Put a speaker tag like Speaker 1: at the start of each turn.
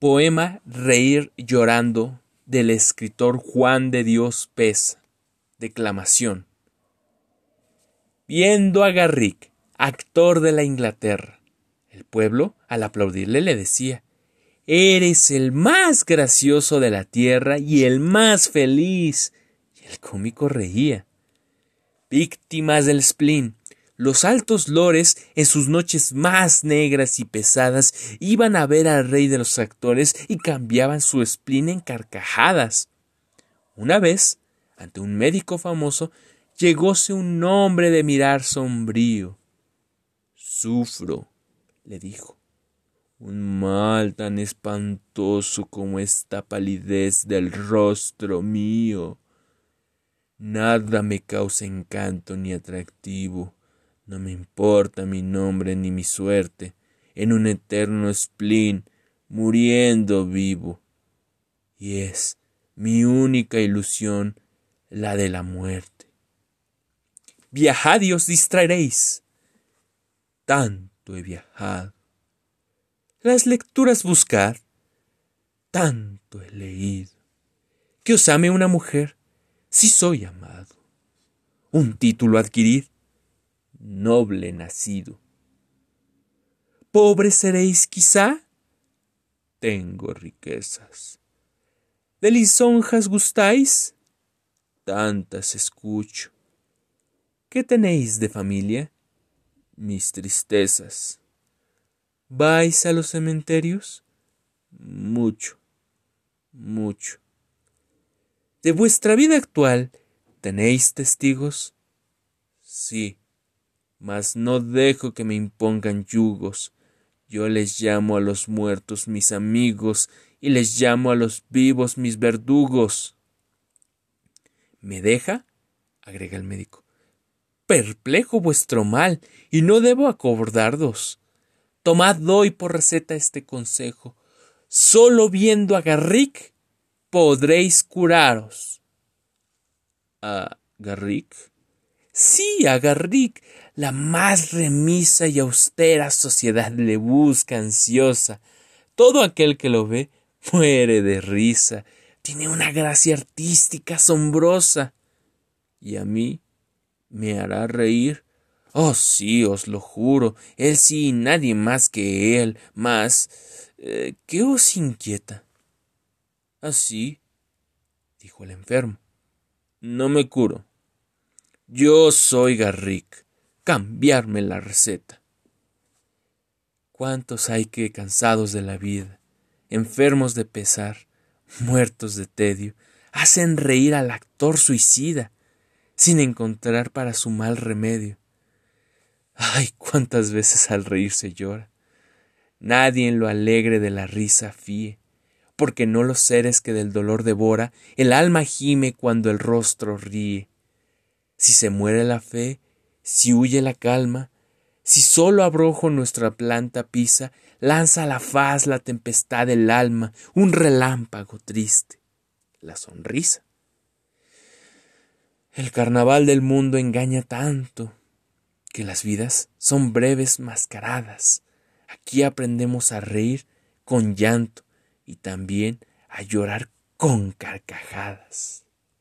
Speaker 1: Poema Reír llorando del escritor Juan de Dios Pesa. Declamación. Viendo a Garrick, actor de la Inglaterra, el pueblo, al aplaudirle, le decía Eres el más gracioso de la tierra y el más feliz. Y el cómico reía. Víctimas del spleen, los altos lores, en sus noches más negras y pesadas, iban a ver al rey de los actores y cambiaban su spleen en carcajadas. Una vez, ante un médico famoso, llegóse un hombre de mirar sombrío. Sufro, le dijo, un mal tan espantoso como esta palidez del rostro mío. Nada me causa encanto ni atractivo no me importa mi nombre ni mi suerte, en un eterno spleen, muriendo vivo. Y es mi única ilusión la de la muerte. Viajad y os distraeréis. Tanto he viajado. Las lecturas buscad. Tanto he leído. Que os ame una mujer, si soy amado. Un título adquirid noble nacido. ¿Pobre seréis quizá? Tengo riquezas. ¿De lisonjas gustáis? Tantas escucho. ¿Qué tenéis de familia? Mis tristezas. ¿Vais a los cementerios? Mucho, mucho. ¿De vuestra vida actual tenéis testigos? Sí mas no dejo que me impongan yugos. Yo les llamo a los muertos mis amigos y les llamo a los vivos mis verdugos. ¿Me deja? agrega el médico. Perplejo vuestro mal, y no debo acobardaros. Tomad hoy por receta este consejo. Solo viendo a Garrick podréis curaros. ¿A Garrick? Sí, a Garrick, la más remisa y austera sociedad le busca ansiosa. Todo aquel que lo ve muere de risa. Tiene una gracia artística asombrosa. Y a mí me hará reír. Oh, sí, os lo juro. Él sí nadie más que él. Más. Eh, ¿Qué os inquieta? Así, dijo el enfermo. No me curo. Yo soy Garrick cambiarme la receta. ¿Cuántos hay que, cansados de la vida, enfermos de pesar, muertos de tedio, hacen reír al actor suicida, sin encontrar para su mal remedio? Ay, cuántas veces al reírse llora. Nadie en lo alegre de la risa fíe, porque no los seres que del dolor devora, el alma gime cuando el rostro ríe. Si se muere la fe, si huye la calma, si solo abrojo nuestra planta pisa, lanza la faz la tempestad del alma, un relámpago triste, la sonrisa. El carnaval del mundo engaña tanto que las vidas son breves mascaradas. Aquí aprendemos a reír con llanto y también a llorar con carcajadas.